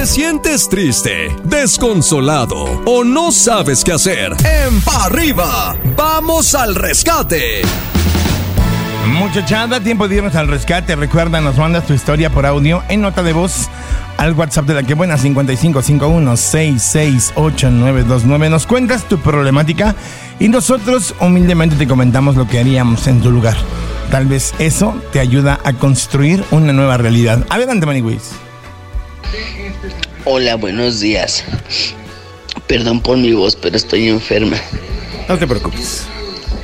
te sientes triste, desconsolado o no sabes qué hacer, en Pa' arriba, vamos al rescate. Muchachada, tiempo de irnos al rescate. Recuerda, nos mandas tu historia por audio en nota de voz al WhatsApp de la que buena 5551668929. Nos cuentas tu problemática y nosotros humildemente te comentamos lo que haríamos en tu lugar. Tal vez eso te ayuda a construir una nueva realidad. Adelante, Maniwis. Hola, buenos días. Perdón por mi voz, pero estoy enferma. No te preocupes.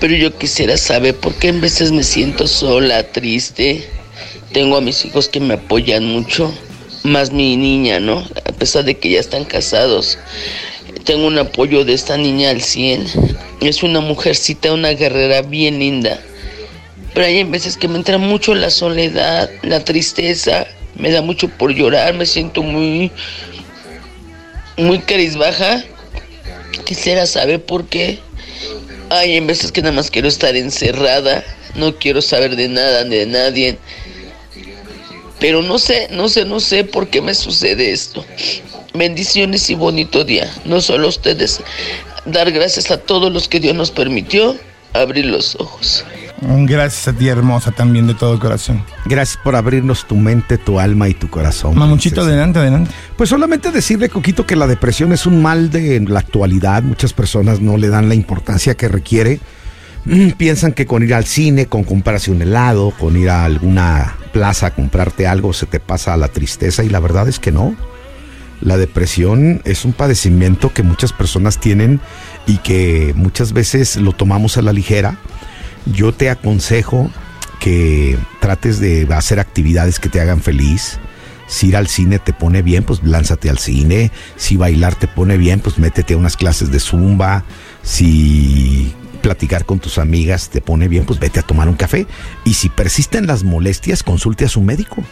Pero yo quisiera saber por qué en veces me siento sola, triste. Tengo a mis hijos que me apoyan mucho, más mi niña, ¿no? A pesar de que ya están casados. Tengo un apoyo de esta niña al 100. Es una mujercita, una guerrera bien linda. Pero hay veces que me entra mucho la soledad, la tristeza. Me da mucho por llorar, me siento muy, muy carizbaja. Quisiera saber por qué. Ay, en veces que nada más quiero estar encerrada, no quiero saber de nada ni de nadie. Pero no sé, no sé, no sé por qué me sucede esto. Bendiciones y bonito día. No solo a ustedes, dar gracias a todos los que Dios nos permitió abrir los ojos. Gracias a ti, hermosa, también de todo corazón. Gracias por abrirnos tu mente, tu alma y tu corazón. Mamuchito, adelante, adelante. Pues solamente decirle, Coquito, que la depresión es un mal de la actualidad. Muchas personas no le dan la importancia que requiere. Mm, Piensan que con ir al cine, con comprarse un helado, con ir a alguna plaza a comprarte algo, se te pasa la tristeza y la verdad es que no. La depresión es un padecimiento que muchas personas tienen y que muchas veces lo tomamos a la ligera. Yo te aconsejo que trates de hacer actividades que te hagan feliz. Si ir al cine te pone bien, pues lánzate al cine. Si bailar te pone bien, pues métete a unas clases de zumba. Si platicar con tus amigas te pone bien, pues vete a tomar un café. Y si persisten las molestias, consulte a su médico.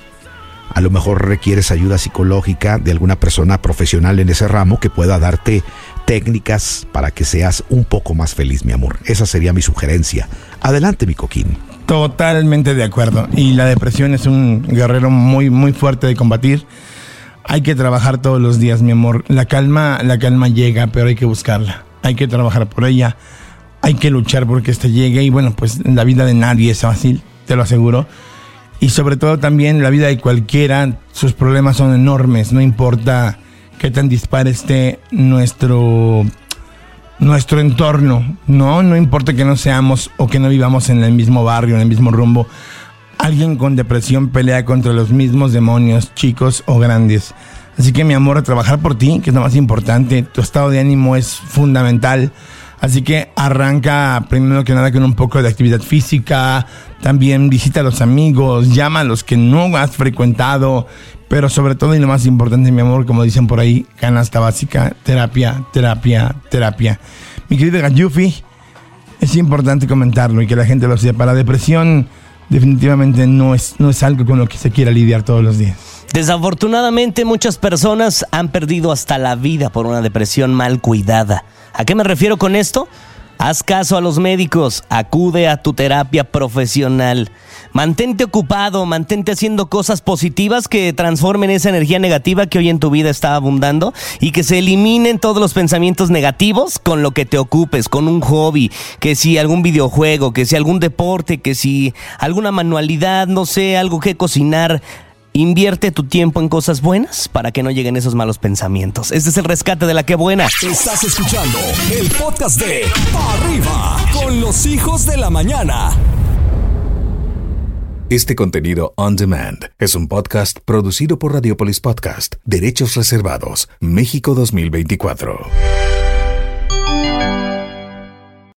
A lo mejor requieres ayuda psicológica de alguna persona profesional en ese ramo que pueda darte técnicas para que seas un poco más feliz, mi amor. Esa sería mi sugerencia. Adelante, mi coquín. Totalmente de acuerdo. Y la depresión es un guerrero muy, muy fuerte de combatir. Hay que trabajar todos los días, mi amor. La calma, la calma llega, pero hay que buscarla. Hay que trabajar por ella. Hay que luchar porque ésta llegue. Y bueno, pues la vida de nadie es fácil, te lo aseguro. Y sobre todo también la vida de cualquiera, sus problemas son enormes. No importa qué tan dispar esté nuestro nuestro entorno, ¿no? No importa que no seamos o que no vivamos en el mismo barrio, en el mismo rumbo. Alguien con depresión pelea contra los mismos demonios, chicos o grandes. Así que mi amor, a trabajar por ti, que es lo más importante. Tu estado de ánimo es fundamental. Así que arranca primero que nada con un poco de actividad física. También visita a los amigos, llama a los que no has frecuentado. Pero sobre todo y lo más importante, mi amor, como dicen por ahí, canasta básica, terapia, terapia, terapia. Mi querida Gayufi, es importante comentarlo y que la gente lo sepa. La depresión definitivamente no es, no es algo con lo que se quiera lidiar todos los días. Desafortunadamente muchas personas han perdido hasta la vida por una depresión mal cuidada. ¿A qué me refiero con esto? Haz caso a los médicos, acude a tu terapia profesional. Mantente ocupado, mantente haciendo cosas positivas que transformen esa energía negativa que hoy en tu vida está abundando y que se eliminen todos los pensamientos negativos con lo que te ocupes, con un hobby, que si algún videojuego, que si algún deporte, que si alguna manualidad, no sé, algo que cocinar. Invierte tu tiempo en cosas buenas para que no lleguen esos malos pensamientos. Este es el rescate de la que buena. Estás escuchando el podcast de Pa' Arriba con los hijos de la mañana. Este contenido on demand es un podcast producido por Radiopolis Podcast, Derechos Reservados, México 2024.